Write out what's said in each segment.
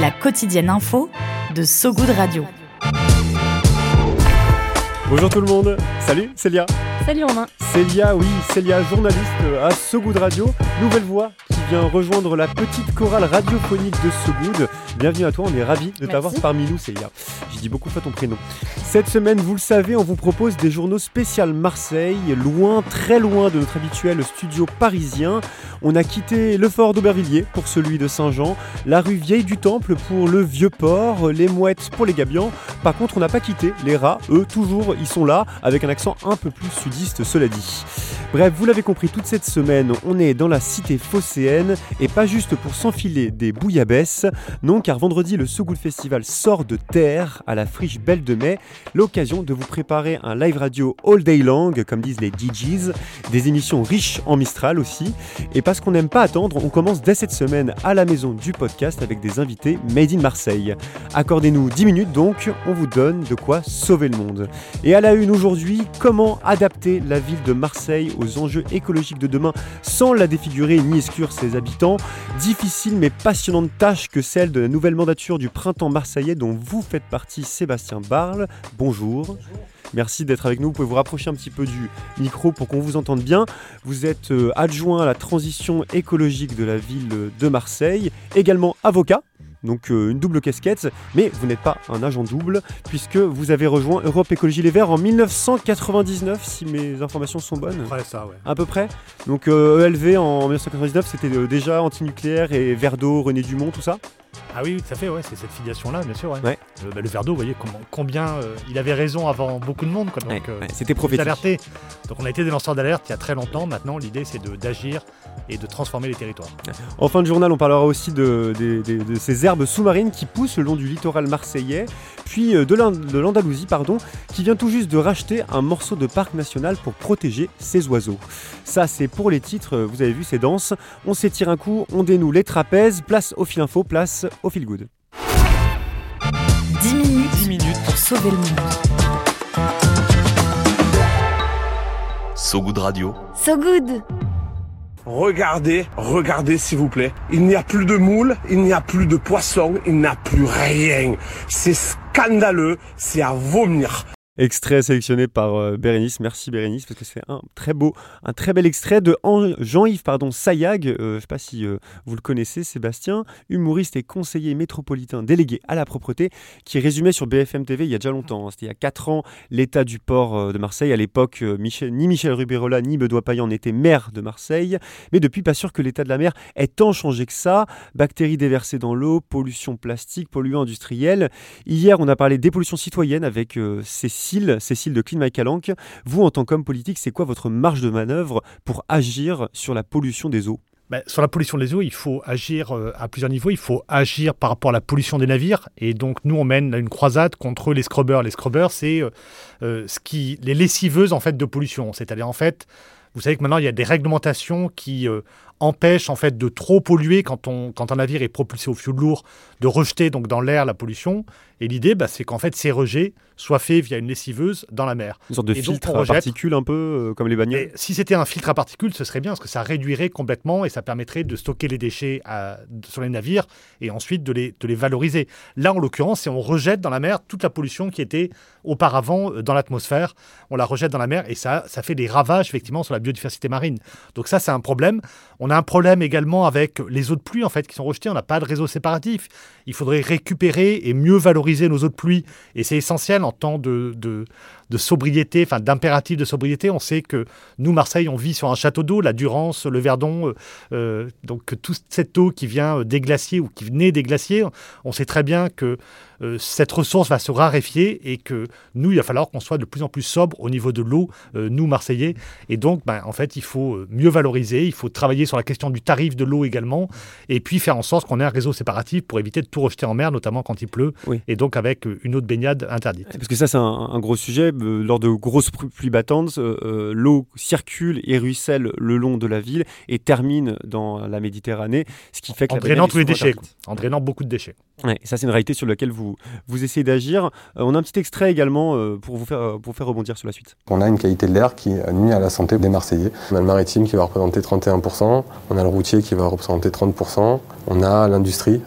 La quotidienne info de So Good Radio. Bonjour tout le monde. Salut, Célia. Salut Romain. Célia, oui, Célia, journaliste à So Good Radio. Nouvelle voix vient rejoindre la petite chorale radiophonique de So Good. Bienvenue à toi, on est ravis de t'avoir parmi nous, Célia. Je dis beaucoup fois ton prénom. Cette semaine, vous le savez, on vous propose des journaux spéciaux Marseille, loin, très loin de notre habituel studio parisien. On a quitté le fort d'Aubervilliers pour celui de Saint-Jean, la rue Vieille du Temple pour le Vieux Port, les Mouettes pour les Gabians. Par contre, on n'a pas quitté les rats, eux, toujours, ils sont là, avec un accent un peu plus sudiste, cela dit. Bref, vous l'avez compris, toute cette semaine, on est dans la cité phocéenne et pas juste pour s'enfiler des bouillabaisse. Non, car vendredi, le So Festival sort de terre à la friche Belle de Mai. L'occasion de vous préparer un live radio all day long, comme disent les DJs, des émissions riches en Mistral aussi. Et parce qu'on n'aime pas attendre, on commence dès cette semaine à la maison du podcast avec des invités made in Marseille. Accordez-nous 10 minutes donc, on vous donne de quoi sauver le monde. Et à la une aujourd'hui, comment adapter la ville de Marseille aux enjeux écologiques de demain sans la défigurer ni exclure ses habitants. Difficile mais passionnante tâche que celle de la nouvelle mandature du printemps marseillais dont vous faites partie Sébastien Barle. Bonjour. Merci d'être avec nous. Vous pouvez vous rapprocher un petit peu du micro pour qu'on vous entende bien. Vous êtes euh, adjoint à la transition écologique de la ville de Marseille, également avocat donc euh, une double casquette, mais vous n'êtes pas un agent double, puisque vous avez rejoint Europe Écologie Les Verts en 1999, si mes informations sont bonnes. Ouais, ça, ouais. À peu près. Donc ELV euh, e en 1999, c'était euh, déjà antinucléaire et Verdo, René Dumont, tout ça ah oui, tout à fait, ouais, c'est cette filiation-là, bien sûr. Ouais. Ouais. Le, bah, le Verdo, vous voyez combien il avait raison avant beaucoup de monde. Quoi, donc, c'était prophétique. Donc on a été des lanceurs d'alerte il y a très longtemps. Maintenant, l'idée, c'est d'agir et de transformer les territoires. En fin de journal, on parlera aussi de, ces herbes sous-marines qui poussent le long du littoral marseillais, puis euh, de l'Andalousie, pardon, qui vient tout juste de racheter un morceau de parc national pour protéger ses oiseaux. Ça, c'est pour les titres, vous avez vu, c'est dense. On s'étire un coup, on dénoue les trapèzes, place au fil info, place au fil good. 10 minutes, 10 minutes pour sauver le monde. So Good Radio. So Good Regardez, regardez s'il vous plaît. Il n'y a plus de moules, il n'y a plus de poissons, il n'y a plus rien. C'est scandaleux, c'est à vomir. Extrait sélectionné par euh, Bérénice. Merci Bérénice parce que c'est un très beau, un très bel extrait de Jean-Yves pardon Sayag. Euh, je ne sais pas si euh, vous le connaissez, Sébastien, humoriste et conseiller métropolitain délégué à la propreté, qui résumait sur BFM TV il y a déjà longtemps. Hein. C'était il y a 4 ans l'état du port de Marseille. À l'époque, ni Michel Rubirola ni Benoît Payan n'étaient maire de Marseille. Mais depuis, pas sûr que l'état de la mer ait tant changé que ça. Bactéries déversées dans l'eau, pollution plastique, polluants industriels. Hier, on a parlé dépollution citoyenne avec Cécile de Clean My Calanque, vous en tant qu'homme politique, c'est quoi votre marge de manœuvre pour agir sur la pollution des eaux? Ben, sur la pollution des eaux, il faut agir euh, à plusieurs niveaux. Il faut agir par rapport à la pollution des navires. Et donc, nous, on mène une croisade contre les scrubbers. Les scrubbers, c'est euh, euh, ce qui, les lessiveuses en fait, de pollution. C'est-à-dire, en fait, vous savez que maintenant, il y a des réglementations qui empêchent en fait, de trop polluer quand, on, quand un navire est propulsé au fioul lourd, de rejeter donc dans l'air la pollution. Et l'idée, bah, c'est qu'en fait, ces rejets soient faits via une lessiveuse dans la mer. Une sorte de filtre à particules un peu euh, comme les bagnoles. si c'était un filtre à particules, ce serait bien parce que ça réduirait complètement et ça permettrait de stocker les déchets sur les navires et ensuite de les, de les valoriser. Là, en l'occurrence, on rejette dans la mer toute la pollution qui était auparavant euh, dans l'atmosphère, on la rejette dans la mer et ça, ça fait des ravages effectivement sur la biodiversité marine. Donc ça, c'est un problème. On a un problème également avec les eaux de pluie en fait qui sont rejetées. On n'a pas de réseau séparatif. Il faudrait récupérer et mieux valoriser nos eaux de pluie. Et c'est essentiel en temps de, de sobriété, enfin d'impératif de sobriété. On sait que nous, Marseille, on vit sur un château d'eau, la Durance, le Verdon, euh, euh, donc toute cette eau qui vient des glaciers ou qui venait des glaciers, on sait très bien que euh, cette ressource va se raréfier et que nous, il va falloir qu'on soit de plus en plus sobre au niveau de l'eau, nous, Marseillais. Et donc, ben, en fait, il faut mieux valoriser, il faut travailler sur la question du tarif de l'eau également, et puis faire en sorte qu'on ait un réseau séparatif pour éviter de tout rejeter en mer, notamment quand il pleut, et donc avec une eau de baignade interdite. Parce que ça, c'est un, gros sujet. Euh, lors de grosses pluies battantes, euh, euh, l'eau circule et ruisselle le long de la ville et termine dans la Méditerranée, ce qui fait que en drainant tous les déchets, en drainant beaucoup de déchets. Ouais, ça, c'est une réalité sur laquelle vous, vous essayez d'agir. on a un petit extrait également pour, vous faire, pour faire rebondir sur la suite. On a une qualité de l'air qui nuit à la santé des Marseillais. On a le maritime qui va représenter 31%, on a le routier qui va représenter 30%, on a l'industrie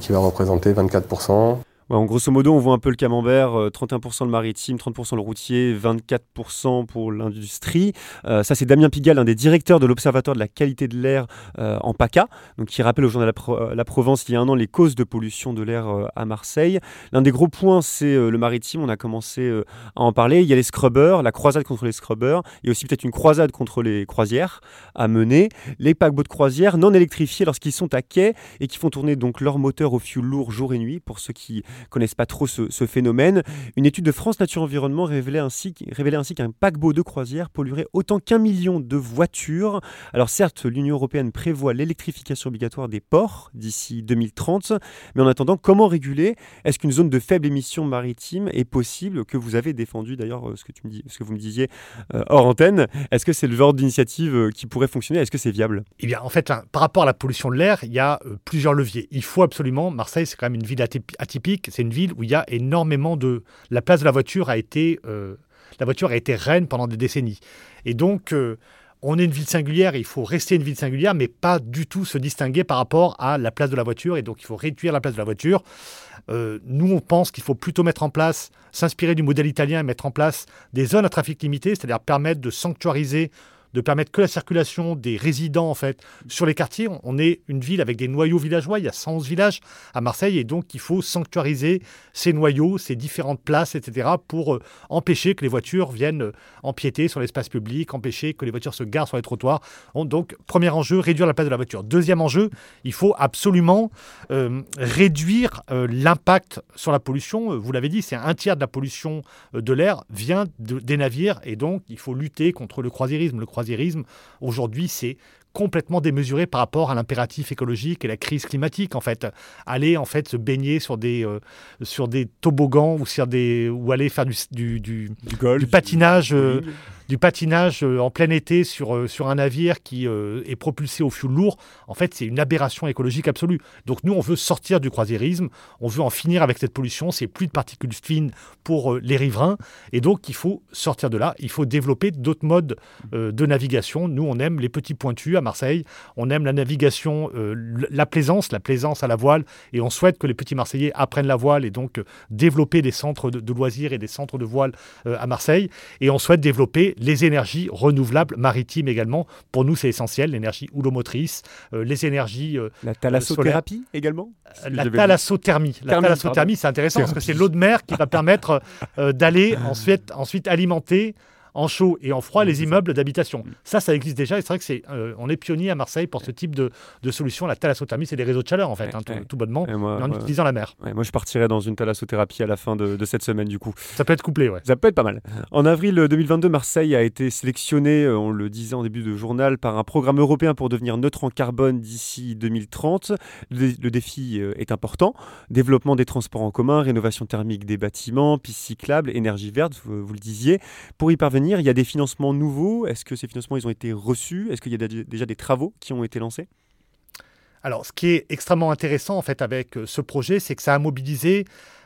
qui va représenter 24% en grosso modo, on voit un peu le camembert, 31% euh, le maritime, 30% le routier, 24% pour l'industrie. Euh, ça, c'est Damien Pigalle, un des directeurs de l'Observatoire de la qualité de l'air euh, en PACA, donc qui rappelle au journal la, Provence il y a un an les causes de pollution de l'air à Marseille. L'un des gros points, c'est le maritime. On a commencé à en parler. Il y a les scrubbers, la croisade contre les scrubbers. Il y a aussi peut-être une croisade contre les croisières à mener. Les paquebots de croisière non électrifiés lorsqu'ils sont à quai et qui font tourner donc leur moteur au fioul lourd jour et nuit pour ceux qui connaissent pas trop ce, phénomène. Une étude de France Nature Environnement révélait ainsi, révélait ainsi qu'un paquebot de croisière polluerait autant qu'un million de voitures. Alors certes, l'Union européenne prévoit l'électrification obligatoire des ports d'ici 2030, mais en attendant, comment réguler? Est-ce qu'une zone de faible émission maritime est possible? Que vous avez défendu d'ailleurs, euh, ce que, ce que vous me disiez euh, hors antenne. Est-ce que c'est le genre d'initiative euh, qui pourrait fonctionner? Est-ce que c'est viable? Eh bien, en fait, hein, par rapport à la pollution de l'air, il y a plusieurs leviers. Il faut absolument, Marseille, c'est quand même une ville atypique, c'est une ville où il y a énormément de... La place de la voiture a été... Euh, la voiture a été reine pendant des décennies. Et donc, euh, on est une ville singulière il faut rester une ville singulière, mais pas du tout se distinguer par rapport à la place de la voiture. Et donc, il faut réduire la place de la voiture. Euh, nous, on pense qu'il faut plutôt mettre en place, s'inspirer du modèle italien et mettre en place des zones à trafic limité, c'est-à-dire permettre de sanctuariser de permettre que la circulation des résidents en fait sur les quartiers. On est une ville avec des noyaux villageois, il y a 111 villages à Marseille et donc il faut sanctuariser ces noyaux, ces différentes places, etc. pour euh, empêcher que les voitures viennent euh, empiéter sur l'espace public, empêcher que les voitures se garent sur les trottoirs. Donc premier enjeu, réduire la place de la voiture. Deuxième enjeu, il faut absolument euh, réduire l'impact sur la pollution. Vous l'avez dit, c'est un tiers de la pollution de l'air vient des navires et donc il faut lutter contre le croisiérisme. Le aujourd'hui, c'est complètement démesuré par rapport à l'impératif écologique et la crise climatique en fait. Aller en fait se baigner sur des euh, sur des toboggans ou sur des ou aller faire du du, du, du, patinage euh, du patinage euh, en plein été sur, euh, sur un navire qui euh, est propulsé au fioul lourd, en fait, c'est une aberration écologique absolue. Donc nous, on veut sortir du croisiérisme, on veut en finir avec cette pollution, c'est plus de particules fines pour les riverains, et donc il faut sortir de là, il faut développer d'autres modes de navigation. Nous, on aime les petits pointus à Marseille, on aime la navigation, la plaisance, la plaisance à la voile, et on souhaite que les petits Marseillais apprennent la voile et donc développer des centres de, de loisirs et des centres de voile à Marseille, et on souhaite développer les énergies renouvelables maritimes également. Pour nous, c'est essentiel, l'énergie houlomotrice, euh, les énergies. Euh, la thalassothérapie également La thalassothermie. La thalassothermie, c'est intéressant parce que c'est l'eau de mer qui va permettre euh, d'aller ensuite, ensuite alimenter en chaud et en froid les immeubles d'habitation. Ça, ça existe déjà et c'est vrai que c'est, euh, on est pionnier à Marseille pour ce type de, de solution. La thalassothermie, c'est des réseaux de chaleur en fait, hein, tout, bonnement, en utilisant la mer. moi, je partirais dans une thalassothérapie à la fin de, cette semaine du coup. Ça peut être couplé, ouais. Ça peut être pas mal. En avril 2022, Marseille a été sélectionné, euh, on le disait en début de journal, par un programme européen pour devenir neutre en carbone d'ici 2030. Le, défi euh, est important. Développement des transports en commun, rénovation thermique des bâtiments, pistes cyclables, énergie verte, vous le disiez. Pour y parvenir, il y a des financements nouveaux. Est-ce que ces financements ils ont été reçus? Est-ce qu'il y a déjà des travaux qui ont été lancés? Alors, ce qui est extrêmement intéressant en fait avec euh, ce projet, c'est que ça a mobilisé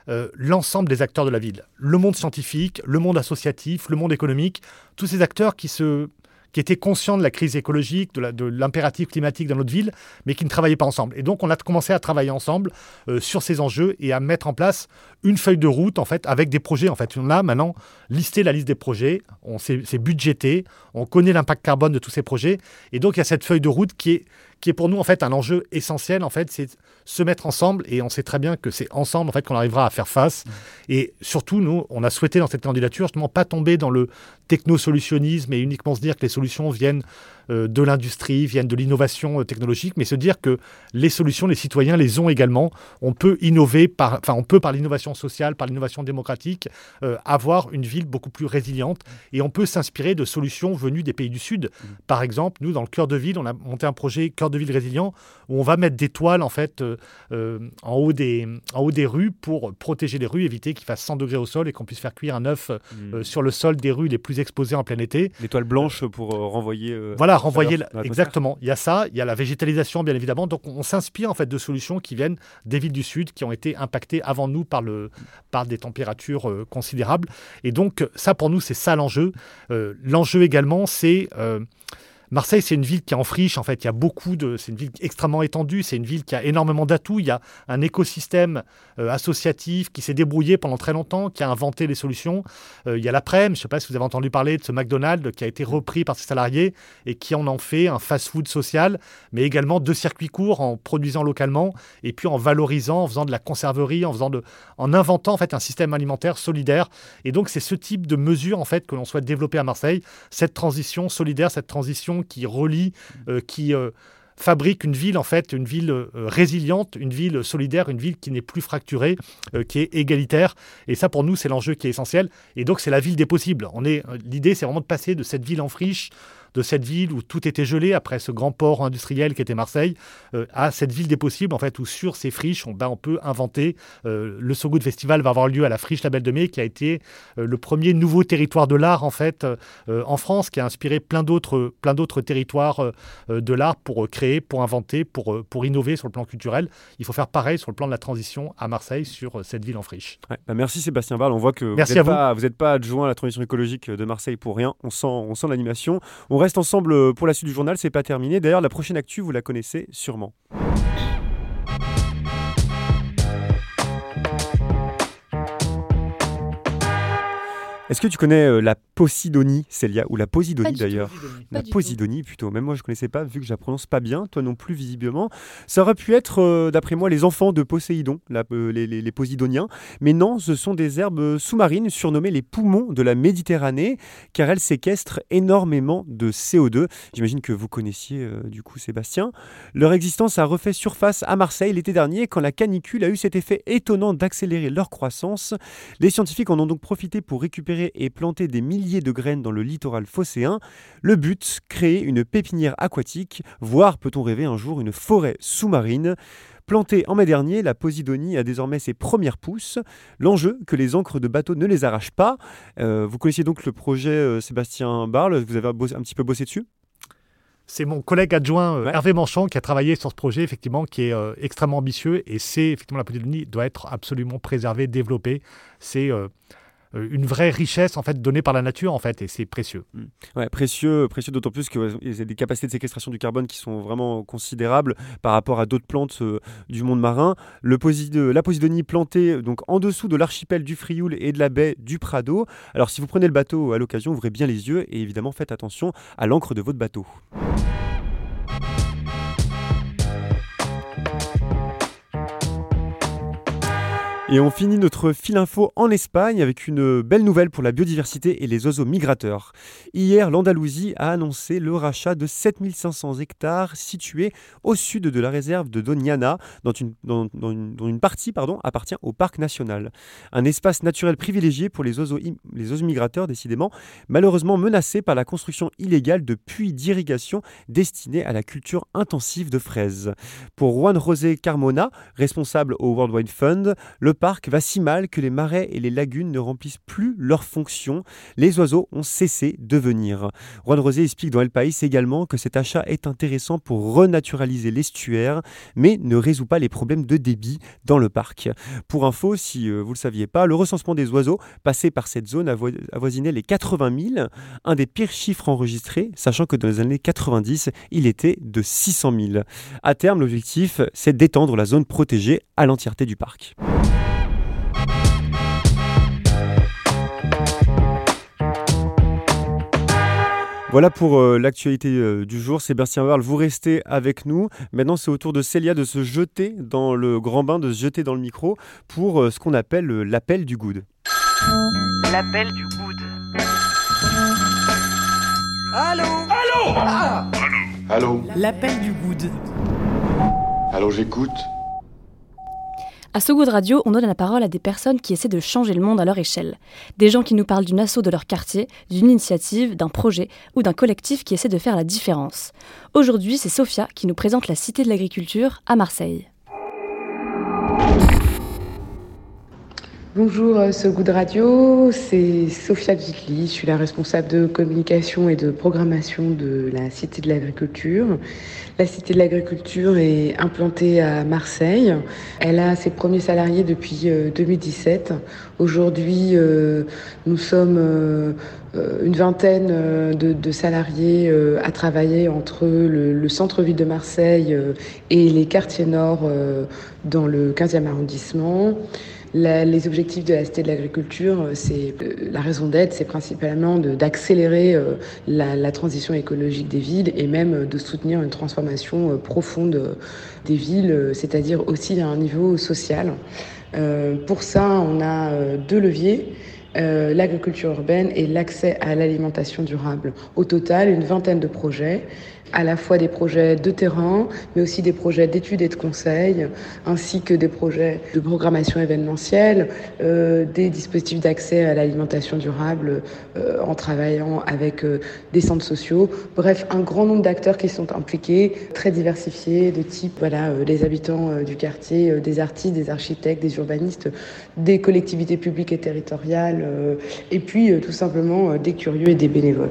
euh, l'ensemble des acteurs de la ville. Le monde scientifique, le monde associatif, le monde économique, tous ces acteurs qui se qui étaient conscients de la crise écologique, de l'impératif climatique dans notre ville, mais qui ne travaillaient pas ensemble. Et donc, on a commencé à travailler ensemble euh, sur ces enjeux et à mettre en place une feuille de route, en fait, avec des projets. En fait, on a maintenant listé la liste des projets, on s'est budgété, on connaît l'impact carbone de tous ces projets, et donc il y a cette feuille de route qui est qui est pour nous en fait un enjeu essentiel en fait, c'est se mettre ensemble et on sait très bien que c'est ensemble en fait qu'on arrivera à faire face. Mmh. Et surtout nous, on a souhaité dans cette candidature justement pas tomber dans le technosolutionnisme et uniquement se dire que les solutions viennent de l'industrie, viennent de l'innovation euh, technologique, mais se dire que les solutions, les citoyens les ont également. On peut innover, par, enfin, on peut par l'innovation sociale, par l'innovation démocratique, euh, avoir une ville beaucoup plus résiliente. Et on peut s'inspirer de solutions venues des pays du Sud. Par exemple, nous, dans le cœur de ville, on a monté un projet cœur de ville résilient où on va mettre des toiles en fait euh, euh, en, haut des, en haut des rues pour protéger les rues, éviter qu'il fasse 100 degrés au sol et qu'on puisse faire cuire un œuf euh, sur le sol des rues les plus exposées en plein été. Les toiles blanches pour euh, renvoyer. euh, Voilà, renvoyer la- exactement. Il y a ça, il y a la végétalisation bien évidemment. Donc on s'inspire en fait de solutions qui viennent des villes du sud qui ont été impactées avant nous par le par des températures euh, considérables. Et donc ça pour nous c'est ça l'enjeu. Euh, l'enjeu également c'est euh, Marseille, c'est une ville qui est en friche. Fait, il y a beaucoup de. C'est une ville extrêmement étendue. C'est une ville qui a énormément d'atouts. Il y a un écosystème euh, associatif qui s'est débrouillé pendant très longtemps, qui a inventé les solutions. Euh, il y a l'après, je ne sais pas si vous avez entendu parler de ce McDonald's qui a été repris par ses salariés et qui en en fait un fast-food social, mais également deux circuits courts en produisant localement et puis en valorisant, en faisant de la conserverie, en faisant de, en inventant en fait un système alimentaire solidaire. Et donc c'est ce type de mesure en fait que l'on souhaite développer à Marseille, cette transition solidaire, cette transition qui relie, euh, qui euh, fabrique une ville en fait, une ville euh, résiliente, une ville solidaire, une ville qui n'est plus fracturée, qui est égalitaire. Et ça pour nous c'est l'enjeu qui est essentiel. Et donc c'est la ville des possibles. Est l'idée c'est vraiment de passer de cette ville en friche de cette ville où tout était gelé après ce grand port industriel qui était Marseille, euh, à cette ville des possibles, en fait, où sur ces friches, on, ben, on peut inventer. euh, le So Good Festival va avoir lieu à la friche La Belle de Mai, qui a été euh, le premier nouveau territoire de l'art, en fait, en France, qui a inspiré plein d'autres, plein d'autres territoires de l'art pour créer, pour inventer, pour, pour innover sur le plan culturel. Il faut faire pareil sur le plan de la transition à Marseille, sur cette ville en friche. Ouais, bah merci Sébastien Barle. On voit que Merci vous n'êtes pas, pas adjoint à la transition écologique de Marseille pour rien. On sent, on sent l'animation. On reste ensemble euh, pour la suite du journal. C'est pas terminé. D'ailleurs, la prochaine actu, vous la connaissez sûrement. Est-ce que tu connais euh, la Posidonie, Célia, ou la Posidonie d'ailleurs La. Posidonie plutôt. Même moi je connaissais pas vu que je la prononce pas bien, toi non plus visiblement. Ça aurait pu être euh, d'après moi les enfants de Poséidon, la- euh, les, les- les Posidoniens, mais non, ce sont des herbes sous-marines surnommées les poumons de la Méditerranée car elles séquestrent énormément de CO2. J'imagine que vous connaissiez euh, du coup Sébastien. Leur existence a refait surface à Marseille l'été dernier quand la canicule a eu cet effet étonnant d'accélérer leur croissance. Les scientifiques en ont donc profité pour récupérer et planter des milliers de graines dans le littoral phocéen. Le but, créer une pépinière aquatique, voire peut-on rêver un jour une forêt sous-marine. Plantée en mai dernier, la Posidonie a désormais ses premières pousses. L'enjeu, que les encres de bateau ne les arrachent pas. Euh, vous connaissiez donc le projet euh, Sébastien Barle, vous avez un petit peu bossé dessus? C'est mon collègue adjoint euh, Ouais. Hervé Manchon qui a travaillé sur ce projet, effectivement, qui est euh, extrêmement ambitieux. Et c'est, effectivement, la Posidonie doit être absolument préservée, développée. C'est une vraie richesse, en fait, donnée par la nature, en fait, et c'est précieux. Ouais, précieux, précieux d'autant plus qu'ils ont des capacités de séquestration du carbone qui sont vraiment considérables par rapport à d'autres plantes euh, du monde marin. Le la Posidonie plantée euh, donc en dessous de l'archipel du Frioul et de la baie du Prado. Alors si vous prenez le bateau à l'occasion, ouvrez bien les yeux et évidemment faites attention à l'encre de votre bateau. Et on finit notre fil info en Espagne avec une belle nouvelle pour la biodiversité et les oiseaux migrateurs. Hier, l'Andalousie a annoncé le rachat de 7500 hectares situés au sud de la réserve de Doñana, dont une, dont- une- partie pardon, appartient au parc national. Un espace naturel privilégié pour les oiseaux, les oiseaux migrateurs, décidément, malheureusement menacé par la construction illégale de puits d'irrigation destinés à la culture intensive de fraises. Pour Juan José Carmona, responsable au World Wide Fund, le parc va si mal que les marais et les lagunes ne remplissent plus leurs fonctions. Les oiseaux ont cessé de venir. Juan Rosé explique dans El País également que cet achat est intéressant pour renaturaliser l'estuaire, mais ne résout pas les problèmes de débit dans le parc. Pour info, si euh, vous ne le saviez pas, le recensement des oiseaux passé par cette zone avo- avoisinait les 80 000, un des pires chiffres enregistrés, sachant que dans les années 90, il était de 600 000. À terme, l'objectif, c'est d'étendre la zone protégée à l'entièreté du parc. Voilà pour euh, l'actualité euh, du jour. Sébastien Barle, vous restez avec nous. Maintenant, c'est au tour de Célia de se jeter dans le grand bain, de se jeter dans le micro pour euh, ce qu'on appelle euh, l'appel du good. L'appel du good. Allô? Allô? Ah Allô? L'appel du good. Allô, j'écoute. À So Good Radio, on donne la parole à des personnes qui essaient de changer le monde à leur échelle. Des gens qui nous parlent d'une asso de leur quartier, d'une initiative, d'un projet ou d'un collectif qui essaie de faire la différence. Aujourd'hui, c'est Sophia qui nous présente la Cité de l'Agriculture à Marseille. Bonjour euh, So Good Radio, c'est Sophia Gitli, je suis la responsable de communication et de programmation de la Cité de l'Agriculture. La Cité de l'Agriculture est implantée à Marseille. Elle a ses premiers salariés depuis 2017. Aujourd'hui, euh, nous sommes euh, une vingtaine de, salariés à travailler entre le, le centre-ville de Marseille et les quartiers nord dans le 15e arrondissement les objectifs de la Cité de l'Agriculture, euh, c'est euh, la raison d'être, c'est principalement d'accélérer euh, la, transition écologique des villes et même de soutenir une transformation profonde des villes, c'est-à-dire aussi à un niveau social. pour ça, on a deux leviers. L'agriculture urbaine et l'accès à l'alimentation durable. Au total, une vingtaine de projets à la fois des projets de terrain, mais aussi des projets d'études et de conseils, ainsi que des projets de programmation événementielle, euh, des dispositifs d'accès à l'alimentation durable euh, en travaillant avec euh, des centres sociaux. Bref, un grand nombre d'acteurs qui sont impliqués, très diversifiés, de type voilà, les habitants du quartier, des artistes, des architectes, des urbanistes, des collectivités publiques et territoriales, et puis tout simplement des curieux et des bénévoles.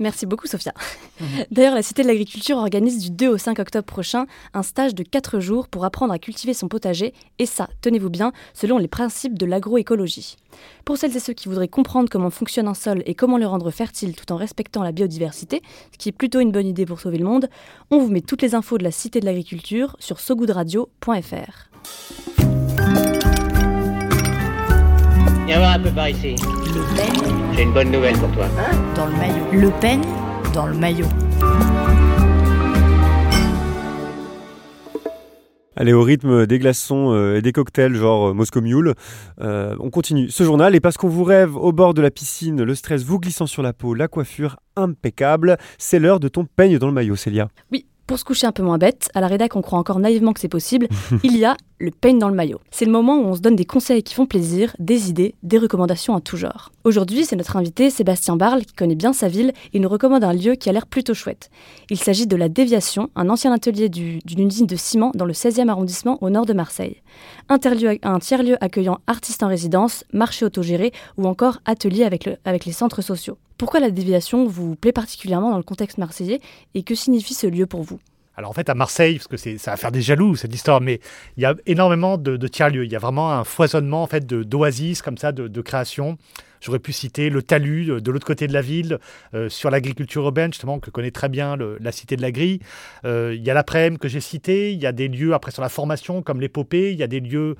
Merci beaucoup, Sophia. Mhm. D'ailleurs, la Cité de l'Agriculture organise du 2 au 5 octobre prochain un stage de 4 jours pour apprendre à cultiver son potager, et ça, tenez-vous bien, selon les principes de l'agroécologie. Pour celles et ceux qui voudraient comprendre comment fonctionne un sol et comment le rendre fertile tout en respectant la biodiversité, ce qui est plutôt une bonne idée pour sauver le monde, on vous met toutes les infos de la Cité de l'Agriculture sur sogoodradio.fr. Viens voir un peu par ici. Le Pen. J'ai une bonne nouvelle pour toi. Hein dans le maillot. Le Pen dans le maillot. Allez, au rythme des glaçons euh, et des cocktails genre euh, Moscow Mule, euh, on continue ce journal. Et parce qu'on vous rêve au bord de la piscine, le stress vous glissant sur la peau, la coiffure impeccable, c'est l'heure de ton peigne dans le maillot, Célia. Oui, pour se coucher un peu moins bête, à la rédac on croit encore naïvement que c'est possible, il y a le peigne dans le maillot. C'est le moment où on se donne des conseils qui font plaisir, des idées, des recommandations à tout genre. Aujourd'hui, c'est notre invité Sébastien Barle qui connaît bien sa ville et nous recommande un lieu qui a l'air plutôt chouette. Il s'agit de la Déviation, un ancien atelier d'une usine de ciment dans le 16e arrondissement au nord de Marseille. Un tiers-lieu accueillant artistes en résidence, marché autogéré ou encore atelier avec, les centres sociaux. Pourquoi la déviation vous plaît particulièrement dans le contexte marseillais et que signifie ce lieu pour vous? Alors en fait à Marseille, parce que ça va faire des jaloux cette histoire, mais il y a énormément de, tiers-lieux. Il y a vraiment un foisonnement en fait d'oasis comme ça, de, de création. J'aurais pu citer le talus euh, de l'autre côté de la ville, euh, sur l'agriculture urbaine, justement, que connaît très bien la cité de la Grille. Euh, il y a l'après que j'ai cité, il y a des lieux après sur la formation, comme l'épopée, il y a des lieux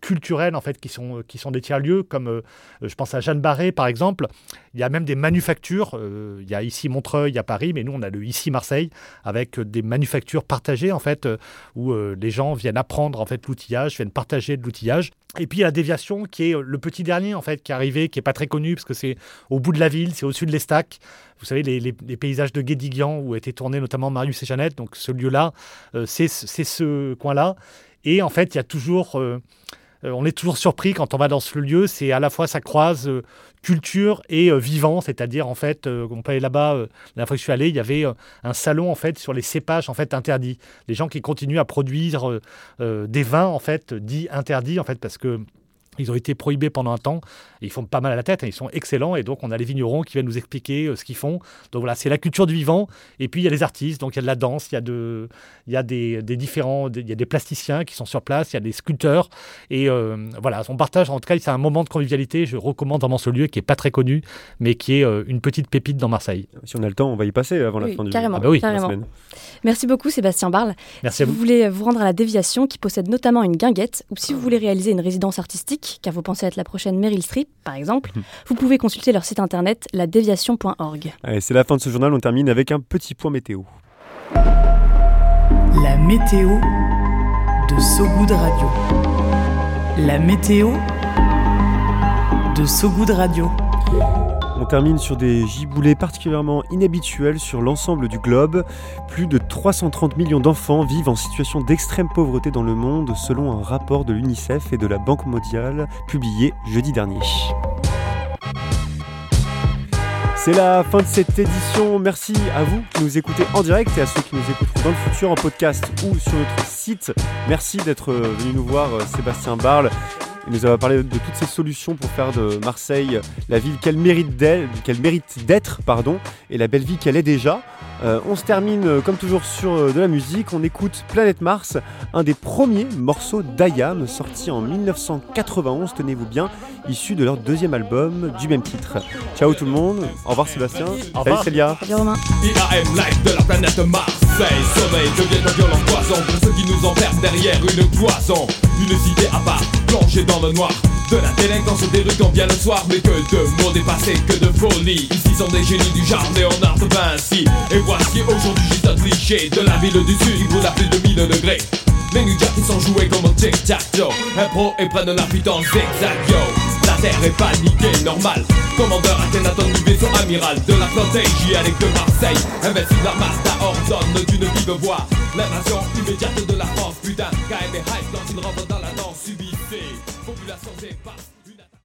culturels, en fait, qui sont, qui sont des tiers-lieux, comme je pense à Jeanne Barré, par exemple. Il y a même des manufactures. il y a ici Montreuil, il y a Paris, mais nous, on a le ici Marseille, avec des manufactures partagées, en fait, où les gens viennent apprendre, en fait, l'outillage, viennent partager de l'outillage. Et puis, il y a la déviation, qui est le petit dernier, en fait, qui est arrivé qui est pas très connu parce que c'est au bout de la ville, c'est au-dessus de l'Estac. Vous savez, les, paysages de Guédiguian où a été tourné notamment Marius et Jeannette. Donc ce lieu-là, euh, c'est ce coin-là. Et en fait, il y a toujours... Euh, euh, on est toujours surpris quand on va dans ce lieu. C'est à la fois ça croise culture et vivant, c'est-à-dire en fait, on peut aller là-bas. la fois que je suis allé, il y avait un salon en fait sur les cépages en fait interdits. Les gens qui continuent à produire des vins en fait dits interdits en fait parce que ils ont été prohibés pendant un temps. ils font pas mal à la tête. Hein. ils sont excellents. Et donc, on a les vignerons qui viennent nous expliquer euh, ce qu'ils font. Donc voilà, c'est la culture du vivant. Et puis, il y a les artistes. Donc, il y a de la danse, il y a, de, il y a des, différents. il y a des plasticiens qui sont sur place, il y a des sculpteurs. Et euh, voilà, on partage. En tout cas, c'est un moment de convivialité. Je recommande vraiment ce lieu qui est pas très connu, mais qui est euh, une petite pépite dans Marseille. Si on a le temps, on va y passer avant la fin du carrément, ah bah oui, carrément. Merci beaucoup, Sébastien Barle. Merci si à vous. vous voulez vous rendre à la déviation qui possède notamment une guinguette, ou si vous voulez réaliser une résidence artistique, car vous pensez être la prochaine Meryl Streep, par exemple, vous pouvez consulter leur site internet ladéviation.org. C'est la fin de ce journal, on termine avec un petit point météo. La météo de Sogoud Radio. La météo de Sogoud Radio. On termine sur des giboulées particulièrement inhabituels sur l'ensemble du globe. Plus de 330 millions d'enfants vivent en situation d'extrême pauvreté dans le monde selon un rapport de l'UNICEF et de la Banque mondiale publié jeudi dernier. C'est la fin de cette édition. Merci à vous qui nous écoutez en direct et à ceux qui nous écouteront dans le futur en podcast ou sur notre site. Merci d'être venu nous voir, Sébastien Barle. Il nous a parlé de toutes ces solutions pour faire de Marseille la ville qu'elle mérite d'être pardon, et la belle vie qu'elle est déjà. Euh, on se termine euh, comme toujours sur euh, de la musique. On écoute Planète Mars, un des premiers morceaux d'Ayam sorti en 1991, tenez-vous bien, issu de leur deuxième album du même titre. Ciao tout le monde, au revoir Sébastien, Au revoir. salut Célia. Salut Romain. IAM live de la planète Marseille Sommeil devient un violent poison Pour ceux qui nous enferment derrière une cloison Une cité à part, plongée dans le noir. De la délinquance quand vient le soir Mais que de mots dépassés, que de folie Ici sont des génies du genre Léonard de Vinci. Et voici aujourd'hui juste un cliché De la ville du sud qui brûle à plus de 1000 degrés. Les New qui sont joués comme au tic-tac-toe Impro et prennent la fuite en zigzag yo. La terre est paniquée, normal. Commandeur Akhenaton du vaisseau amiral De la flotte avec de Marseille. Invincible Armada ordonne d'une vive voix. L'invasion immédiate de la France Putain, KM et il rentre dans la danse Subissez,